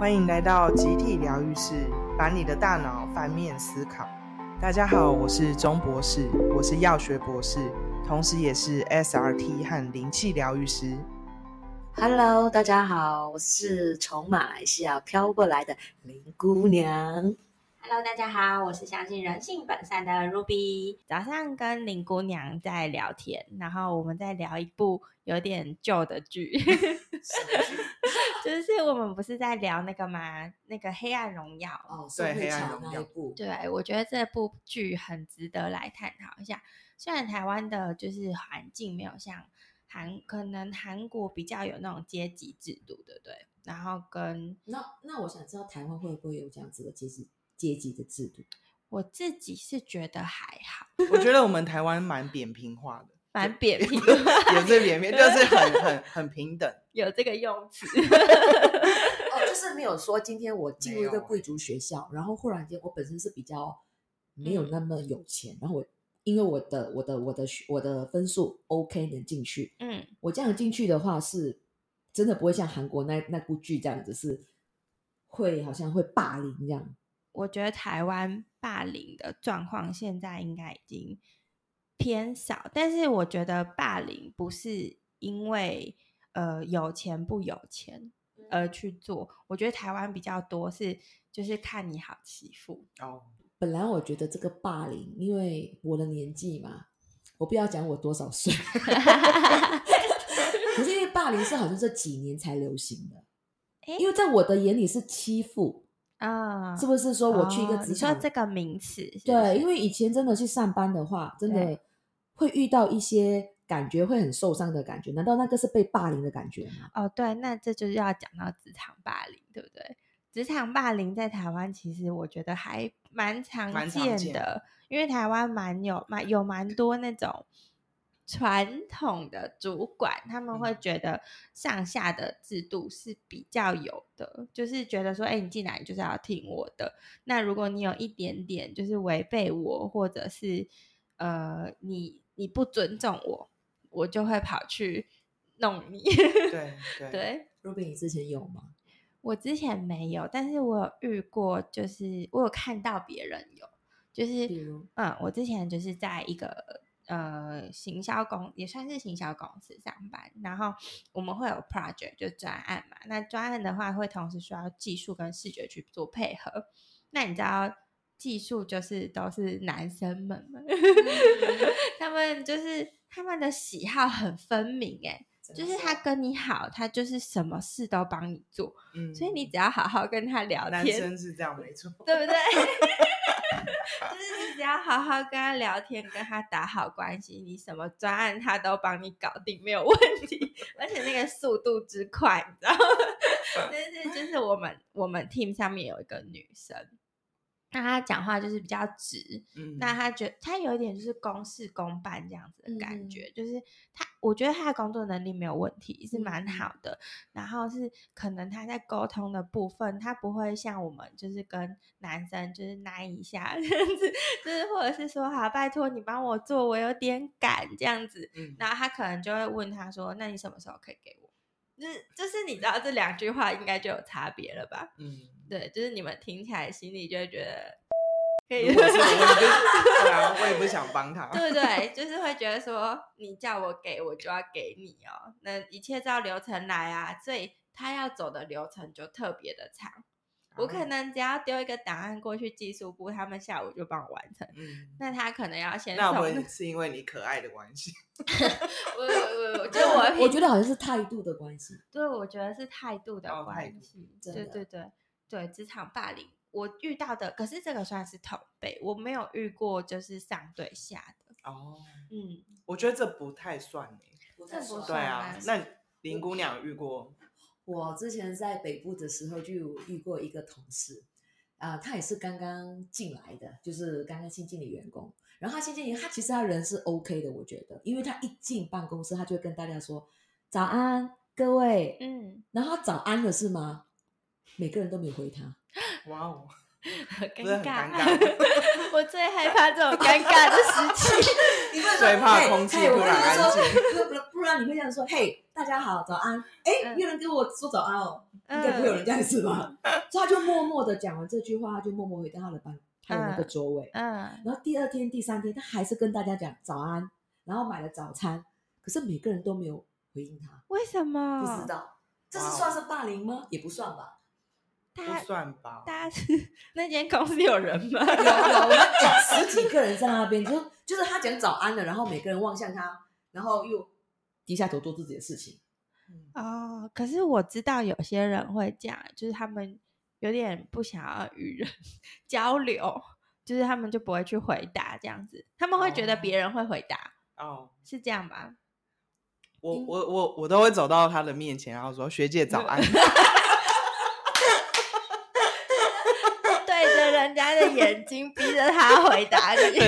欢迎来到集体疗愈室，把你的大脑翻面思考。大家好，我是钟博士，我是药学博士，同时也是 SRT 和灵气疗愈师。Hello，大家好，我是从马来西亚飘过来的林姑娘。Hello，大家好，我是相信人性本善的 Ruby。早上跟林姑娘在聊天，然后我们在聊一部有点旧的剧。就是我们不是在聊那个吗？那个《黑暗荣耀》哦，对，《黑暗荣耀》部。对，我觉得这部剧很值得来探讨一下。虽然台湾的就是环境没有像韩，可能韩国比较有那种阶级制度，对不对？然后跟那那我想知道台湾会不会有这样子的阶级阶级的制度？我自己是觉得还好。我觉得我们台湾蛮扁平化的。蛮扁平，也是扁平，就是很很很平等，有这个用词。哦，就是没有说今天我进入一个贵族学校，然后忽然间我本身是比较没有那么有钱，嗯、然后我因为我的我的我的我的分数 OK 能进去，嗯，我这样进去的话是真的不会像韩国那那部剧这样子，是会好像会霸凌这样。我觉得台湾霸凌的状况现在应该已经。偏少，但是我觉得霸凌不是因为呃有钱不有钱而去做，我觉得台湾比较多是就是看你好欺负哦。本来我觉得这个霸凌，因为我的年纪嘛，我不要讲我多少岁，可是因为霸凌是好像这几年才流行的，因为在我的眼里是欺负啊，是不是说我去一个职场，哦，你说这个名词是是，对，因为以前真的去上班的话，真的。会遇到一些感觉会很受伤的感觉，难道那个是被霸凌的感觉吗？哦，对，那这就是要讲到职场霸凌，对不对？职场霸凌在台湾其实我觉得还蛮常见的，见，因为台湾蛮有蛮有蛮多那种传统的主管，他们会觉得上下的制度是比较有的，嗯、就是觉得说，哎，你进来就是要听我的，那如果你有一点点就是违背我，或者是呃你。你不尊重我，我就会跑去弄你。对对对，Ruby，你之前有吗？我之前没有，但是我有遇过，就是我有看到别人有，就是比如，嗯，我之前就是在一个呃行销公，也算是行销公司上班，然后我们会有 project 就专案嘛，那专案的话会同时需要技术跟视觉去做配合，那你知道？技术就是都是男生们嘛，他们就是他们的喜好很分明哎，就是他跟你好，他就是什么事都帮你做，嗯，所以你只要好好跟他聊天，男生是这样没错，对不对？就是你只要好好跟他聊天，跟他打好关系，你什么专案他都帮你搞定，没有问题，而且那个速度之快，你知道？就是就是我们我们 team 上面有一个女生。那他讲话就是比较直，嗯，那他觉得他有一点就是公事公办这样子的感觉，嗯、就是他，我觉得他的工作能力没有问题，是蛮好的。嗯、然后是可能他在沟通的部分，他不会像我们就是跟男生就是拉一下这样子，就是或者是说好，拜托你帮我做，我有点赶这样子。嗯，然后他可能就会问他说，那你什么时候可以给我？就是就是你知道这两句话应该就有差别了吧？嗯。对，就是你们听起来心里就会觉得可以。我也不想帮他。对对？就是会觉得说，你叫我给我就要给你哦，那一切照流程来啊，所以他要走的流程就特别的长。我可能只要丢一个档案过去技术部，他们下午就帮我完成。嗯，那他可能要先。那 会是因为你可爱的关系？我我我觉得我我觉得好像是态度的关系。对，我觉得是态度的关系。哦、对对对。对职场霸凌，我遇到的，可是这个算是同辈，我没有遇过就是上对下的。哦，嗯，我觉得这不太算诶，不太算。对啊，那林姑娘遇过？我之前在北部的时候就有遇过一个同事，啊、呃，他也是刚刚进来的，就是刚刚新进的员工。然后他新进来，他其实他人是 OK 的，我觉得，因为他一进办公室，他就会跟大家说早安，各位，嗯，然后他早安了是吗？每个人都没回他，哇哦！很尴尬，尬。我最害怕这种尴尬的时期。你不能说最怕嘿空气嘿我跟突然安你说静不然你会这样说：“嘿，大家好，早安。”哎，有人跟我说早安哦，嗯应该不会有人这样子吧？所以他就默默的讲完这句话，他就默默回到他的班，他的那个座位。嗯，然后第二天、第三天，他还是跟大家讲早安，然后买了早餐，可是每个人都没有回应他，为什么？不知道这是算是霸凌吗？也不算吧。不大家算吧？大家是那间公司有人吗？有有，我们 有十几个人在那边，就就是他讲早安了，然后每个人望向他，然后又低下头做自己的事情。嗯哦，可是我知道有些人会这样，就是他们有点不想要与人 交流，就是他们就不会去回答这样子，他们会觉得别人会回答，哦，是这样吧？我我我我都会走到他的面前，然后说：“学姐早安。对着人家的眼睛，逼着他回答你。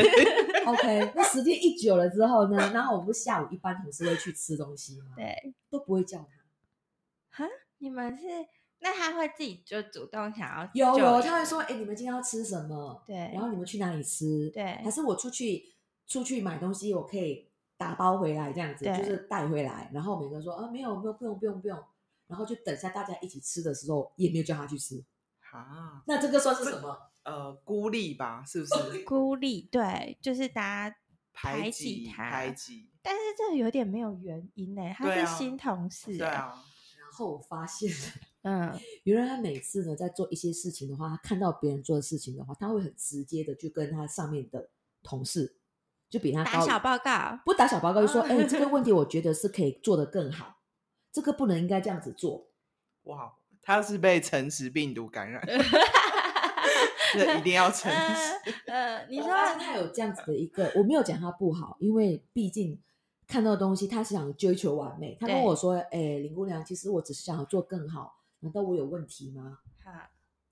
OK，那时间一久了之后呢，然后我们不是下午一般同事会去吃东西吗？对，都不会叫他。哈，你们是那他会自己就主动想要有有，他会说：“哎，你们今天要吃什么？对然后你们去哪里吃？对还是我出去出去买东西，我可以打包回来这样子，就是带回来。然后每个人说：啊，没有没有，不用不用不用。然后就等下大家一起吃的时候，也没有叫他去吃。”啊，那这个算是什么？呃，孤立吧，是不是？孤立，对，就是大家排挤，他，排挤。但是这个有点没有原因呢，他是新同事，对，啊，然后我发现，嗯，原来他每次呢在做一些事情的话，他看到别人做的事情的话，他会很直接的去跟他上面的同事，就比他高打小报告，不打小报告，就说：“嗯哎、这个问题我觉得是可以做得更好，这个不能应该这样子做。哇，他是被诚实病毒感染，这 一定要诚实。呃，呃，你我说他有这样子的一个，我没有讲他不好，因为毕竟看到的东西，他是想追求完美。他跟我说：“哎、林姑娘，其实我只是想要做更好，难道我有问题吗好，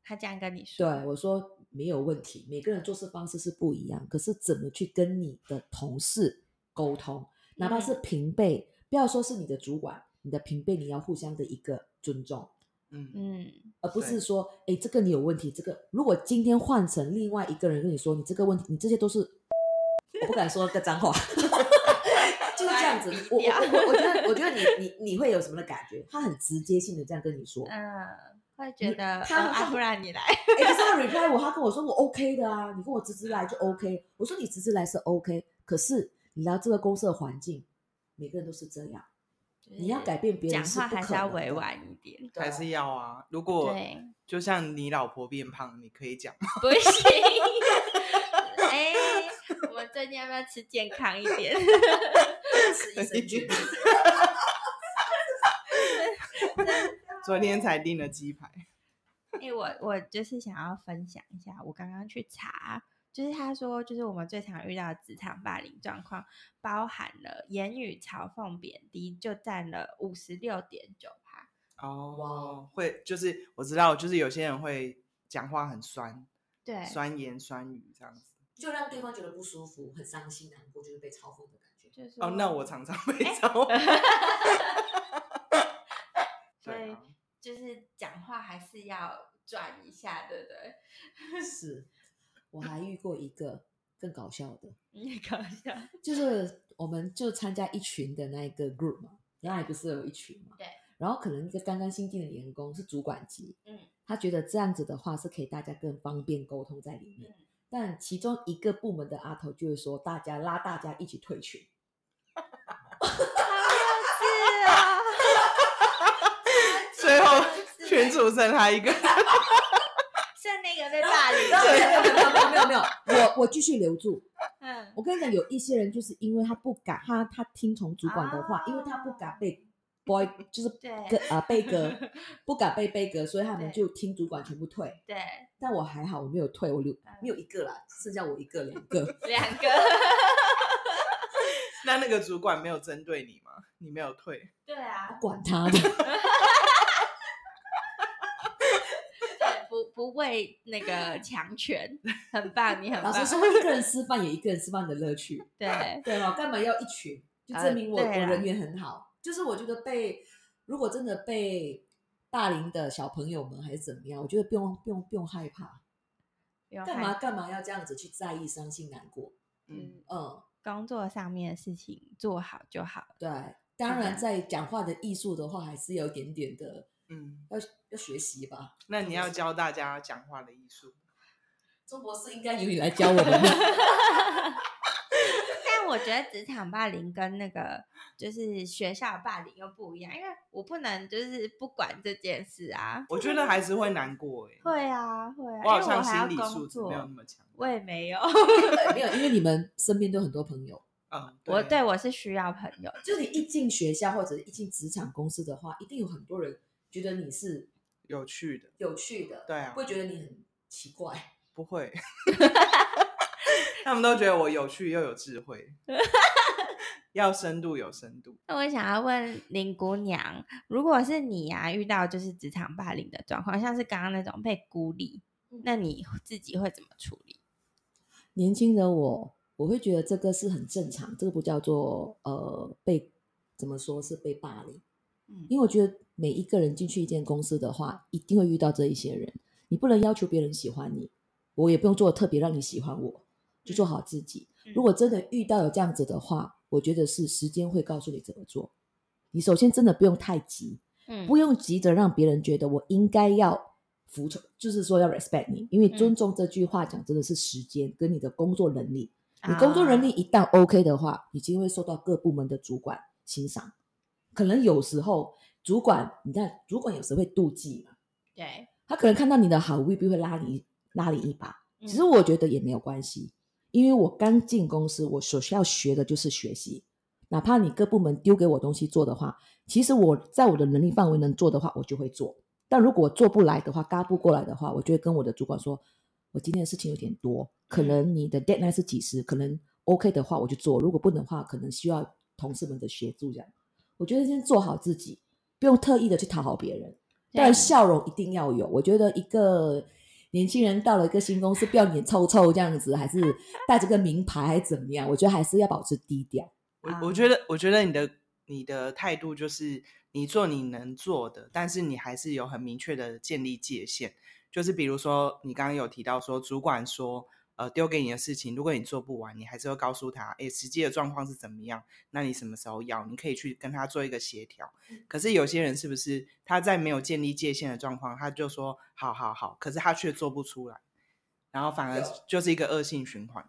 他这样跟你？”说，对我说：“没有问题，每个人做事方式是不一样，可是怎么去跟你的同事沟通，哪怕是平辈，不要说是你的主管，你的平辈，你要互相的一个尊重。”嗯，嗯，而不是说，哎，这个你有问题。这个如果今天换成另外一个人跟你说，你这个问题，你这些都是，我不敢说个脏话，就是这样子。我我我我觉得，我觉得你你你会有什么的感觉？他很直接性的这样跟你说，哎，嗯，会觉得，他不然你来，可是他 reply 我，他跟我说我 OK 的啊，你跟我直直来就 OK。我说你直直来是 OK，可是你来这个公司的环境，每个人都是这样，你要改变别人讲话还是要委婉一点，对还是要啊。如果对，就像你老婆变胖，你可以讲吗？不行，哎，我们最近要不要吃健康一点？吃益生菌。昨天才订了鸡排。哎、我我就是想要分享一下，我刚刚去查，就是他说，就是我们最常遇到的职场霸凌状况，包含了言语嘲讽、贬低，就占了五十六点九趴。哦，哇会就是我知道，就是有些人会讲话很酸，对，酸言酸语这样子。就让对方觉得不舒服、很伤心、难过，就是被嘲讽的感觉。就是哦，那我常常被哎嘲讽。所以就是讲话还是要转一下，对不对？是，我还遇过一个更搞笑的，你搞笑，就是我们就参加一群的那一个 group 嘛，原来不是有一群嘛？对。然后可能一个刚刚新进的员工是主管级，嗯，他觉得这样子的话是可以大家更方便沟通在里面。嗯但其中一个部门的阿头就会说，大家拉大家一起退群。最后群主剩他一个，剩那个被霸凌没有，没有没有 我我继续留住。嗯，我跟你讲，有一些人就是因为他不敢，他他听从主管的话，啊因为他不敢被 boy 就是对。跟啊被革，不敢被被革，所以他们就听主管全部退。对，但我还好，我没有退，我留嗯。没有一个啦，剩下我一个两个。两个，那那个主管没有针对你吗？你没有退，对啊，管他的，对，不畏那个 强权，很棒，你很棒。老实说，一个人吃饭有一个人吃饭的乐趣，对，对吗？干嘛要一群？就呃证明我、我人缘很好。就是我觉得被如果真的被大龄的小朋友们还是怎么样，我觉得不用不用不用害怕。干嘛干嘛要这样子去在意、伤心、难过？嗯嗯，工作上面的事情做好就好。对，当然在讲话的艺术的话，还是有一点点的，嗯，要要学习吧。那你要教大家讲话的艺术，钟博士应该由你来教我们。但我觉得职场霸凌跟那个就是学校霸凌又不一样，因为我不能就是不管这件事啊。我觉得还是会难过哎。会啊，会啊。我好像心理素质没有那么强。我也没有，没有，因为你们身边都很多朋友。嗯，我对我是需要朋友。就你一进学校或者一进职场公司的话，一定有很多人觉得你是有趣的，有趣的。对啊，不会觉得你很奇怪。不会。他们都觉得我有趣又有智慧，要深度有深度。那我想要问林姑娘，如果是你呀、啊，遇到就是职场霸凌的状况，像是刚刚那种被孤立，那你自己会怎么处理？年轻的我，我会觉得这个是很正常，这个不叫做呃被怎么说是被霸凌。嗯，因为我觉得每一个人进去一间公司的话，一定会遇到这一些人，你不能要求别人喜欢你，我也不用做特别让你喜欢我。就做好自己。如果真的遇到有这样子的话，我觉得是时间会告诉你怎么做。你首先真的不用太急，嗯，不用急着让别人觉得我应该要服从，就是说要 respect 你，因为尊重这句话讲真的是时间跟你的工作能力。你工作能力一旦 OK 的话，已经会受到各部门的主管欣赏。可能有时候主管，你看主管有时会妒忌嘛，对，他可能看到你的好，未必会拉你拉你一把。其实我觉得也没有关系。因为我刚进公司，我所需要学的就是学习。哪怕你各部门丢给我东西做的话，其实我在我的能力范围能做的话，我就会做。但如果我做不来的话，嘎不过来的话，我就会跟我的主管说：“我今天的事情有点多，可能你的 deadline 是几时？可能 OK 的话我就做，如果不能的话，可能需要同事们的协助。”这样，我觉得先做好自己，不用特意的去讨好别人，但笑容一定要有。我觉得一个。年轻人到了一个新公司，不要脸臭臭这样子，还是 带着个名牌，还是怎么样？我觉得还是要保持低调。我我觉得，我觉得你的你的态度就是你做你能做的，但是你还是有很明确的建立界限。就是比如说，你刚刚有提到说，主管说。呃，丢给你的事情，如果你做不完，你还是会告诉他，哎，实际的状况是怎么样？那你什么时候要？你可以去跟他做一个协调。可是有些人是不是他在没有建立界限的状况，他就说好好好，可是他却做不出来，然后反而就是一个恶性循环。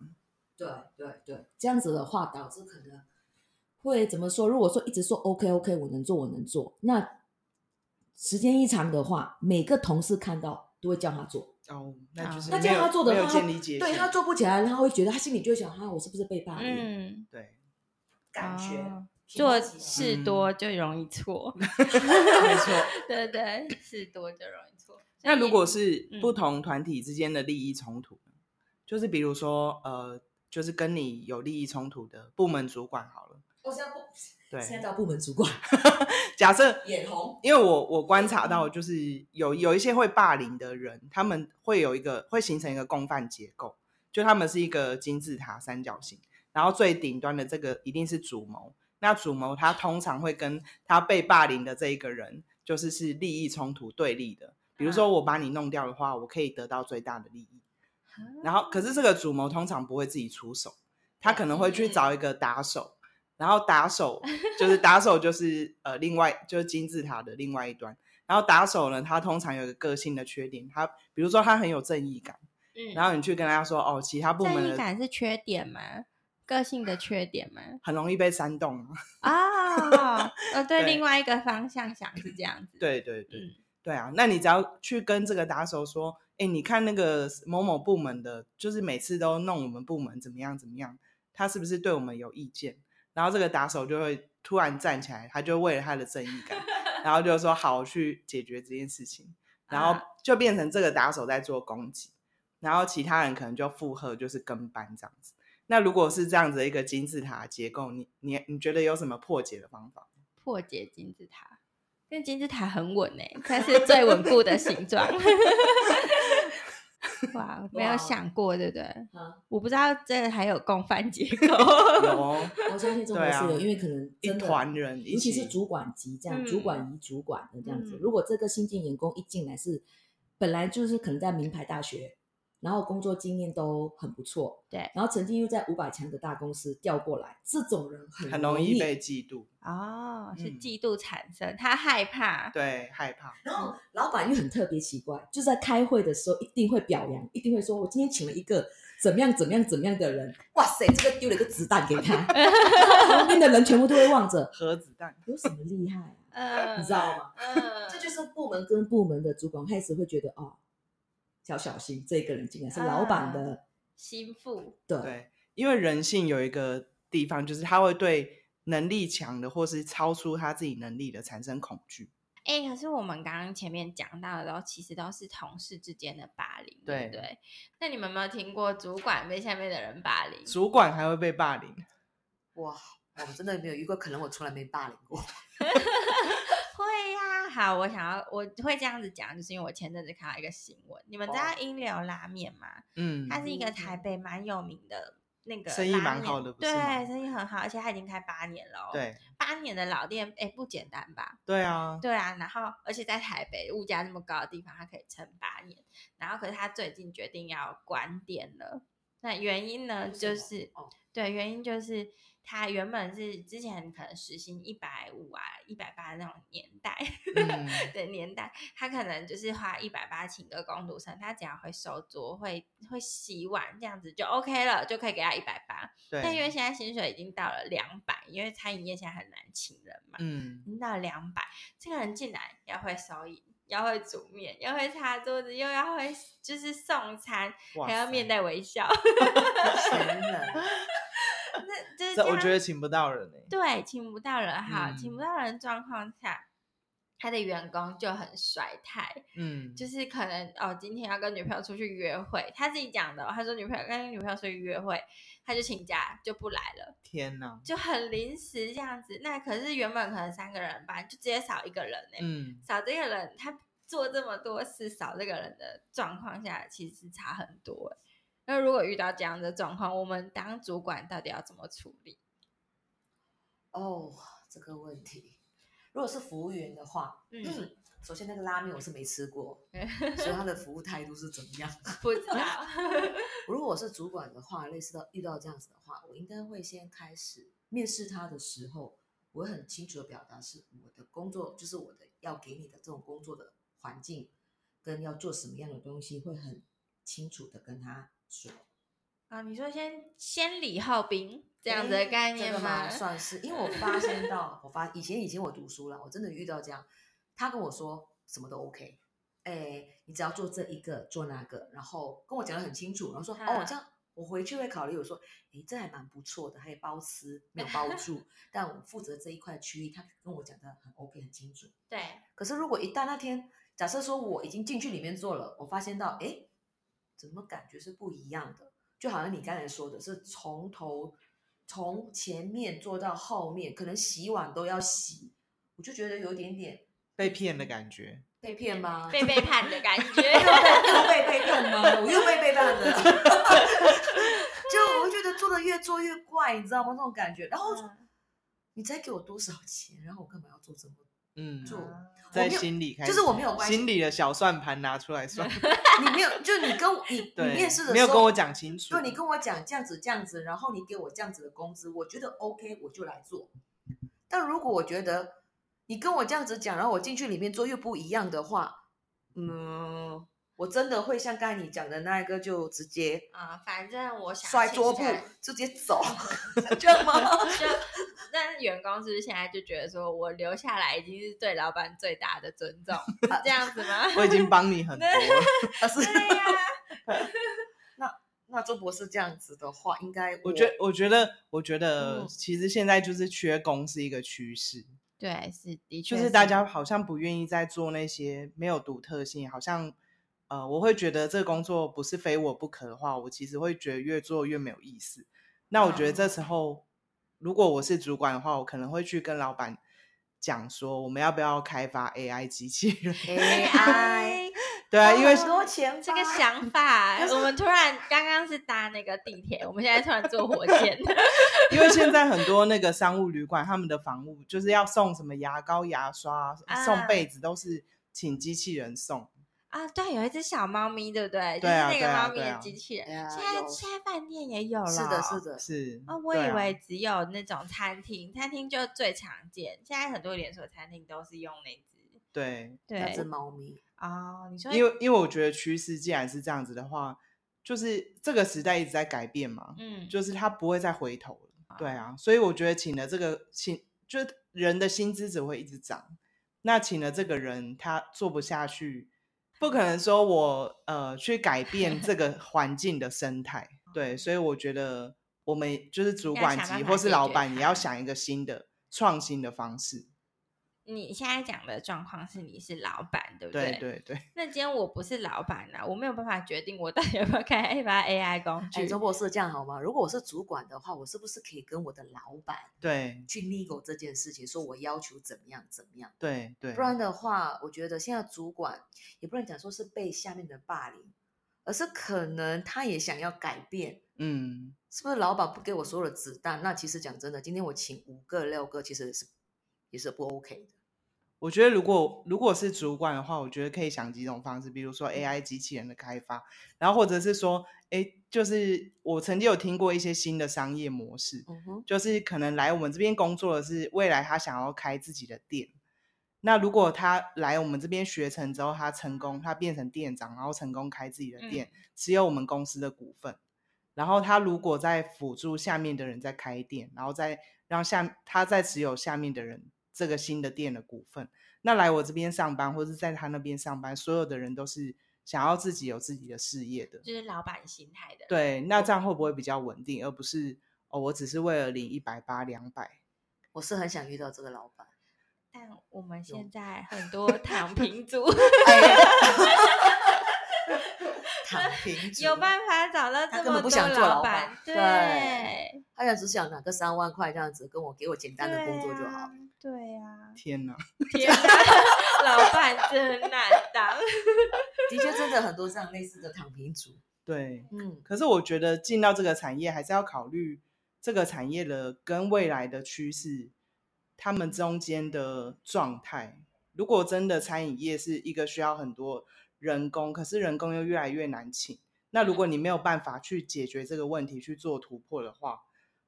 对对对，这样子的话导致可能会怎么说？如果说一直说 OK OK，我能做我能做，那时间一长的话，每个同事看到都会叫他做。哦，那就是那这样他做的话，建立界，对他做不起来，他会觉得他心里就会想：哈，我是不是被霸凌？嗯，对，感觉、哦、做 事多就容易错，嗯、没错，对对，事多就容易错。那如果是不同团体之间的利益冲突、嗯、就是比如说，呃，就是跟你有利益冲突的部门主管好了，我现在不。对，现在到部门主管，假设眼红，因为我我观察到，就是有有一些会霸凌的人，他们会有一个会形成一个共犯结构，就他们是一个金字塔三角形，然后最顶端的这个一定是主谋，那主谋他通常会跟他被霸凌的这一个人，就是是利益冲突对立的，比如说我把你弄掉的话，我可以得到最大的利益，然后可是这个主谋通常不会自己出手，他可能会去找一个打手。然后打手就是打手，就是呃，另外就是金字塔的另外一端。然后打手呢，他通常有一个个性的缺点，他比如说他很有正义感，嗯，然后你去跟他说哦，其他部门的正义感是缺点吗？个性的缺点吗？很容易被煽动啊。哦，呃，对，另外一个方向想是这样子。对对对，嗯，对啊，那你只要去跟这个打手说，哎，你看那个某某部门的，就是每次都弄我们部门怎么样怎么样，他是不是对我们有意见？然后这个打手就会突然站起来，他就为了他的正义感，然后就说好去解决这件事情，然后就变成这个打手在做攻击，然后其他人可能就附和，就是跟班这样子。那如果是这样子一个金字塔结构，你你你觉得有什么破解的方法？破解金字塔，因为金字塔很稳诶，它是最稳固的形状。哇，没有想过，对不对？啊，我不知道这还有共犯结构。有，我相信中国是有，因为可能一团人，尤其是主管级这样，主管与主管的这样子。如果这个新进员工一进来是本来就是可能在名牌大学然后工作经验都很不错，对，然后曾经又在五百强的大公司调过来，这种人很很容易被嫉妒。哦，是嗯嫉妒产生，他害怕。对，害怕。然后老板又很特别奇怪，就在开会的时候一定会表扬，一定会说：“我今天请了一个怎么样怎么样怎么样的人，哇塞，这个丢了一个子弹给他。”旁边的人全部都会望着，核子弹有什么厉害啊？嗯，你知道吗？嗯，这就是部门跟部门的主管开始会觉得哦，要小心，这个人竟然是老板的心腹。对对，因为人性有一个地方，就是他会对能力强的或是超出他自己能力的产生恐惧。哎、可是我们刚刚前面讲到的都其实都是同事之间的霸凌，对对不对？那你们有没有听过主管被下面的人霸凌？主管还会被霸凌，哇，我们真的没有遇过，可能我从来没霸凌过。会呀、好，我想要我会这样子讲，就是因为我前阵子看到一个新闻，你们知道哦。英流拉面吗？嗯，它是一个台北蛮有名的那个生意蛮好的对，生意很好，而且它已经开八年了、哦，，对。八年的老店，哎，不简单吧？对啊，对啊，然后而且在台北物价那么高的地方，它可以撑八年，然后可是它最近决定要关店了，那原因呢，就是哦对，原因就是他原本是之前可能时薪一百五啊、一百八那种年代。嗯，的年代，他可能就是花一百八请个工读生，他只要会收桌、会会洗碗，这样子就 OK 了，就可以给他一百八。但因为，现在薪水已经到了两百，因为餐饮业现在很难请人嘛，嗯已经到了两百，这个人进来要会收银，要会煮面，要会擦桌子，又要会就是送餐，还要面带微笑。天哪！那就是我觉得请不到人哎，对，请不到人哈，嗯请不到人状况下，他的员工就很甩态。嗯，就是可能哦，今天要跟女朋友出去约会，他自己讲的、哦，他说女朋友跟女朋友出去约会，他就请假就不来了，天哪，就很临时这样子。那可是原本可能三个人班，就直接少一个人呢，嗯，少这个人，他做这么多事，少这个人的状况下，其实差很多诶。那如果遇到这样的状况，我们当主管到底要怎么处理？哦，这个问题，如果是服务员的话，嗯嗯，首先那个拉面我是没吃过，所以他的服务态度是怎么样？不知道，如果我是主管的话，类似到遇到这样子的话，我应该会先开始面试他的时候，我会很清楚的表达是我的工作，就是我的要给你的这种工作的环境，跟要做什么样的东西，会很清楚的跟他说。啊，你说先先礼后兵这样子的概念吗？算是，因为我发现到，我发以前以前我读书了，我真的遇到这样，他跟我说什么都 OK，哎，你只要做这一个做那个，然后跟我讲的很清楚，然后说、啊哦这样，我回去会考虑。我说，哎，这还蛮不错的，还有包吃没有包住，但我负责这一块区域，他跟我讲的很 OK 很清楚。对，可是如果一旦那天，假设说我已经进去里面做了，我发现到，哎，怎么感觉是不一样的？就好像你刚才说的是从头从前面做到后面，可能洗碗都要洗，我就觉得有点点被骗的感觉，被骗吗？被背叛的感觉。又被又被背叛吗？我又被背叛了。就我会觉得做的越做越怪，你知道吗？那种感觉。然后嗯你再给我多少钱？然后我干嘛要做这么嗯，做？在心里开始，就是我没有关系心里的小算盘拿出来算，你没有，就你跟你 你对面试的时候没有跟我讲清楚，对，你跟我讲这样子这样子，然后你给我这样子的工资，我觉得 OK，我就来做。但如果我觉得你跟我这样子讲，然后我进去里面做又不一样的话，嗯，我真的会像刚才你讲的那一个，就直接啊、反正我想摔桌布，直接走，这样吗？就那员工是不是现在就觉得说我留下来已经是对老板最大的尊重，是这样子吗？我已经帮你很多了，啊是对呀、那周博士这样子的话，应该我觉得，我觉得，我觉得，嗯其实现在就是缺工是一个趋势，对，是的确，就是大家好像不愿意再做那些没有独特性，好像，呃，我会觉得这个工作不是非我不可的话，我其实会觉得越做越没有意思。那我觉得这时候，如果我是主管的话，我可能会去跟老板讲说，我们要不要开发 AI 机器人？AI 对啊，因为很多钱这个想法，我们突然刚刚是搭那个地铁，我们现在突然坐火箭。因为现在很多那个商务旅馆，他们的房务就是要送什么牙膏、牙刷、啊送被子，都是请机器人送。啊，对，有一只小猫咪，对不对？对啊，就是那个猫咪的机器人。对啊，现在现在饭店也有了。是的，是的，是。啊，我以为只有那种餐厅，餐厅就最常见。现在很多连锁餐厅都是用那只。对，那只猫咪。哦，你说，因为因为我觉得趋势既然是这样子的话，就是这个时代一直在改变嘛，嗯，就是它不会再回头了。对啊，所以我觉得请了这个请，就是人的薪资只会一直涨。那请了这个人，他做不下去。不可能说我呃去改变这 个环境的生态，对，所以我觉得我们就是主管级或是老板也要想一个新的创新的方式。你现在讲的状况是你是老板，对不对？对对对。那今天我不是老板啊，我没有办法决定我到底要不要开 发 AI 工具。周博士这样好吗？如果我是主管的话，我是不是可以跟我的老板对去 legal 这件事情，说我要求怎么样怎么样？对对。不然的话，我觉得现在主管也不能讲说是被下面的霸凌，而是可能他也想要改变。嗯，是不是老板不给我所有的子弹？那其实讲真的，今天我请五个六个，其实是也是不 OK 的。我觉得，如果如果是主管的话，我觉得可以想几种方式，比如说 AI 机器人的开发，然后或者是说，哎，就是我曾经有听过一些新的商业模式，就是可能来我们这边工作的是未来他想要开自己的店，那如果他来我们这边学成之后，他成功，他变成店长，然后成功开自己的店，持有我们公司的股份，然后他如果在辅助下面的人在开店，然后再让下他再持有下面的人。这个新的店的股份，那来我这边上班，或者在他那边上班，所有的人都是想要自己有自己的事业的，就是老板心态的。对，那这样会不会比较稳定，而不是哦，我只是为了领一百八两百？我是很想遇到这个老板，但我们现在很多 躺平族。躺平有办法找到这么多老板，对，他想只想拿个三万块这样子跟我给我简单的工作就好。对呀，天哪，天哪，老板真难当。的确，真的很多这样类似的躺平族。对，嗯，可是我觉得进到这个产业还是要考虑这个产业的跟未来的趋势，他们中间的状态。如果真的餐饮业是一个需要很多。人工，可是人工又越来越难请。那如果你没有办法去解决这个问题，去做突破的话，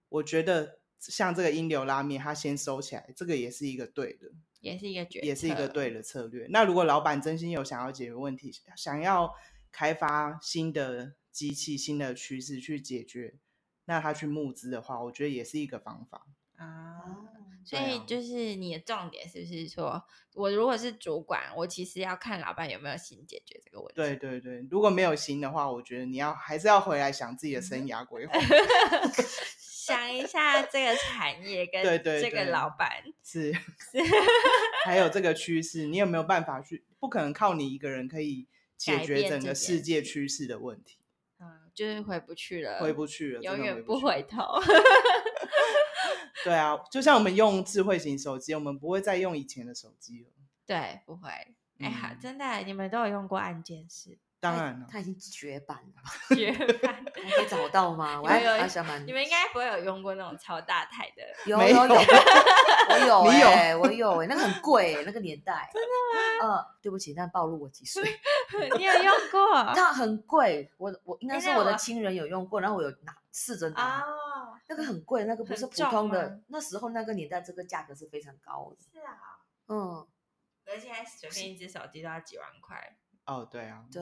我觉得像这个英流拉面，它先收起来，这个也是一个对的，也是一个决，也是一个对的策略。那如果老板真心有想要解决问题，想要开发新的机器、新的趋势去解决，那他去募资的话，我觉得也是一个方法。啊，所以就是你的重点是不是说，我如果是主管，我其实要看老板有没有心解决这个问题。对对对，如果没有心的话，我觉得你要还是要回来想自己的生涯规划，想一下这个产业 跟这个老板是 是，还有这个趋势，你有没有办法去？不可能靠你一个人可以解决整个世界趋势的问题。嗯，就是回不去了，回不去了，永远不回头。对啊，就像我们用智慧型手机，我们不会再用以前的手机了。对，不会。哎呀，嗯、真的，你们都有用过按键式？当然了，它已经绝版了。绝版，你可以找到吗？我还有还想买。你们应该不会有用过那种超大台的？有有有，我有哎、欸，我有哎、欸，那个很贵那个年代。真的吗？嗯，对不起，但暴露我几岁。你有用过？那很贵，我我应该是我的亲人有用过，然后我有拿试着拿。哦。那个很贵，那个不是普通的。那时候那个年代，这个价格是非常高的。是啊。嗯。而且现在随便一只手机都要几万块。哦，对啊。对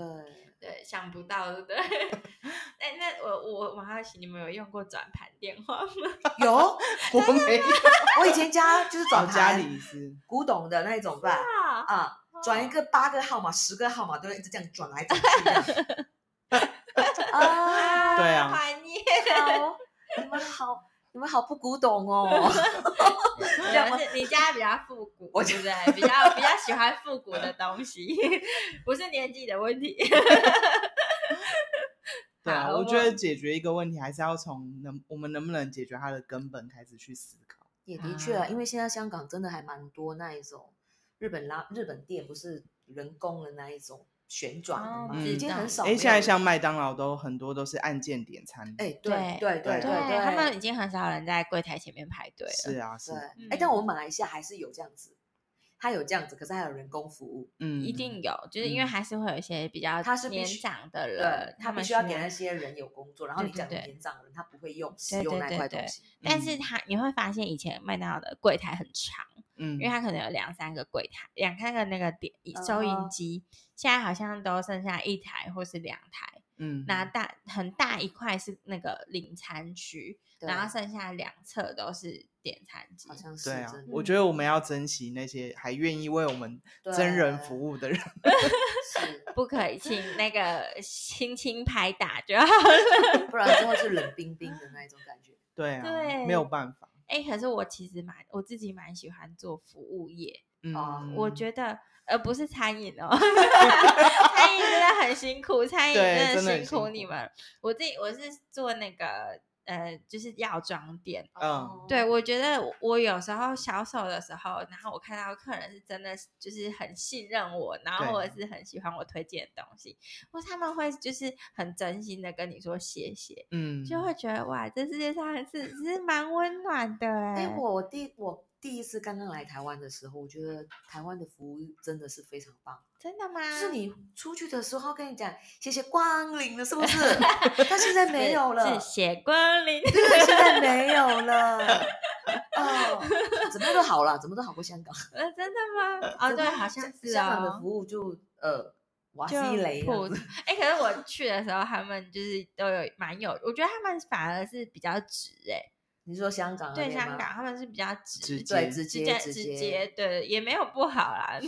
对，想不到，对不对？哎，那我我王好奇，你们有用过转盘电话吗？有，我没有。我以前家就是转盘，家里是古董的那一种吧。啊。转一个八个号码，十个号码都会一直这样转来转去。啊，对啊，怀念。你们好，你们好不古董哦。是你家比较复古，我觉得比较比较喜欢复古的东西，不是年纪的问题。对啊，我觉得解决一个问题，还是要从能我们能不能解决它的根本开始去思考。也的确啊，因为现在香港真的还蛮多那一种。日本拉日本店不是人工的那一种旋转的吗？嗯、已经很少。哎，现在像麦当劳都很多都是按键点餐。哎，对对对对对，他们已经很少人在柜台前面排队了。是啊，是。哎，但我们马来西亚还是有这样子，他有这样子，可是还有人工服务，嗯，一定有，就是因为还是会有一些比较他是年长的人，他们需要给那些人有工作，然后你讲年长的人他不会用使用那块东西，但是他你会发现以前麦当劳的柜台很长，嗯，因为它可能有两三个柜台，两三个那个点收银机，现在好像都剩下一台或是两台，嗯，那大很大一块是那个领餐区，然后剩下两侧都是。点餐机好像。是对啊，我觉得我们要珍惜那些还愿意为我们真人服务的人，是不可以请那个 轻轻拍打就好 了，不然之后是冷冰冰的那一种感觉。对啊，对，没有办法。哎，可是我其实蛮我自己蛮喜欢做服务业，嗯，我觉得呃不是餐饮哦，餐饮真的很辛苦，餐饮真的辛苦你们。我自己我是做那个。呃，就是药妆店，嗯，对，我觉得我有时候销售的时候，然后我看到客人是真的就是很信任我，然后或者是很喜欢我推荐的东西，或他们会就是很真心的跟你说谢谢，嗯，就会觉得哇，这世界上是是蛮温暖的哎。我，我第我第一次刚刚来台湾的时候，我觉得台湾的服务真的是非常棒。真的吗？就是你出去的时候跟你讲谢谢光临了，是不是？但现在 没有了。谢谢光临，对，现在没有了。哦，怎么都好了，怎么都好过香港。呃，真的吗？哦，对，好像是香港的服务就呃瓦西雷。哎，可是我去的时候，他们就是都有蛮有，我觉得他们反而是比较直哎。你说香港对香港，他们是比较直，对直接直接，对也没有不好啦。就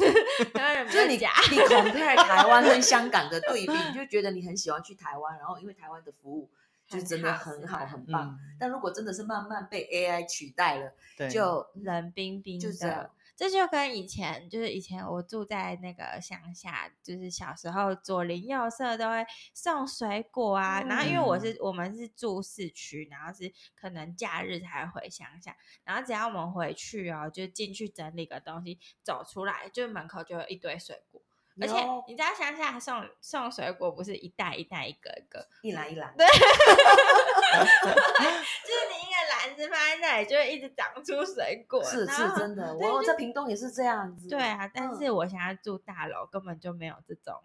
是你你 compare 台湾跟香港的对比，你就觉得你很喜欢去台湾，然后因为台湾的服务就真的很好很棒。但如果真的是慢慢被 AI 取代了，就冷冰冰就这样。这就跟以前，就是以前我住在那个乡下，就是小时候左邻右舍都会送水果啊。嗯、然后因为我是我们是住市区，然后是可能假日才回乡下，然后只要我们回去哦，就进去整理个东西，走出来就门口就有一堆水果。而且你知道乡下送送水果不是一袋一袋一个一个，一篮一篮。对。就是你一个篮子放在那里，就会一直长出水果。是是真的，我在屏东也是这样子。对啊，但是我现在住大楼，根本就没有这种，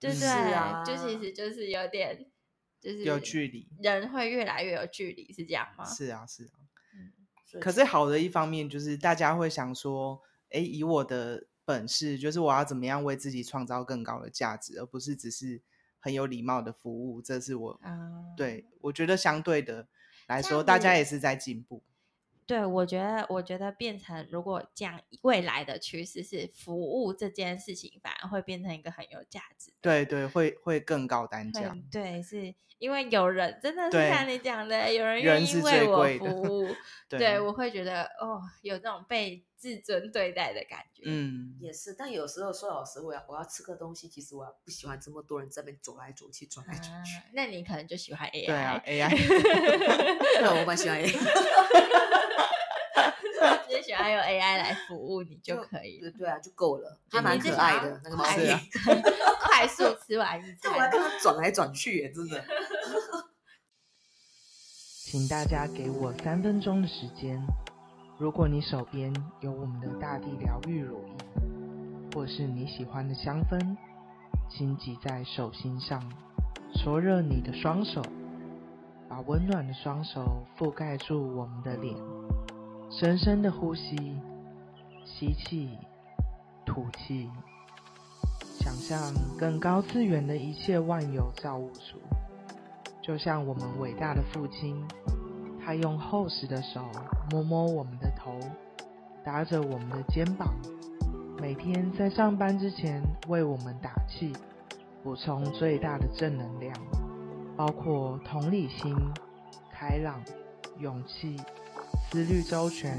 对对，就其实就是有点，就是有距离，人会越来越有距离，是这样吗？是啊，是啊。可是好的一方面就是大家会想说，哎，以我的。本事就是我要怎么样为自己创造更高的价值，而不是只是很有礼貌的服务。这是我，嗯、对，我觉得相对的来说，大家也是在进步。对，我觉得，我觉得变成如果这样，未来的趋势是服务这件事情，反而会变成一个很有价值。对对，会会更高单价。对，是因为有人真的是像你讲的，有人愿意为我服务。对，对，我会觉得哦，有这种被自尊对待的感觉。嗯，也是。但有时候说老实话，我要我要吃个东西，其实我不喜欢这么多人在那边走来走去，转来转去。那你可能就喜欢 AI。对啊，AI。对，我蛮喜欢 AI。只喜欢用 AI 来服务你就可以，对对啊，就够了。还蛮可爱的那个猫咪，快速吃完一餐，我还跟它转来转去耶，真的。请大家给我三分钟的时间。如果你手边有我们的大地疗愈乳液，或是你喜欢的香氛，请挤在手心上，搓热你的双手，把温暖的双手覆盖住我们的脸。深深的呼吸，吸气，吐气，想象更高次元的一切万有造物主，就像我们伟大的父亲，他用厚实的手摸摸我们的头，搭着我们的肩膀，每天在上班之前为我们打气，补充最大的正能量，包括同理心、开朗、勇气。思虑周全、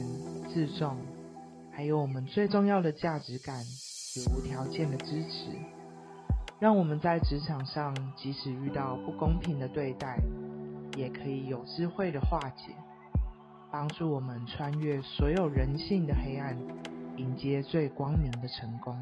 自重，还有我们最重要的价值感与无条件的支持，让我们在职场上，即使遇到不公平的对待，也可以有智慧的化解，帮助我们穿越所有人性的黑暗，迎接最光明的成功。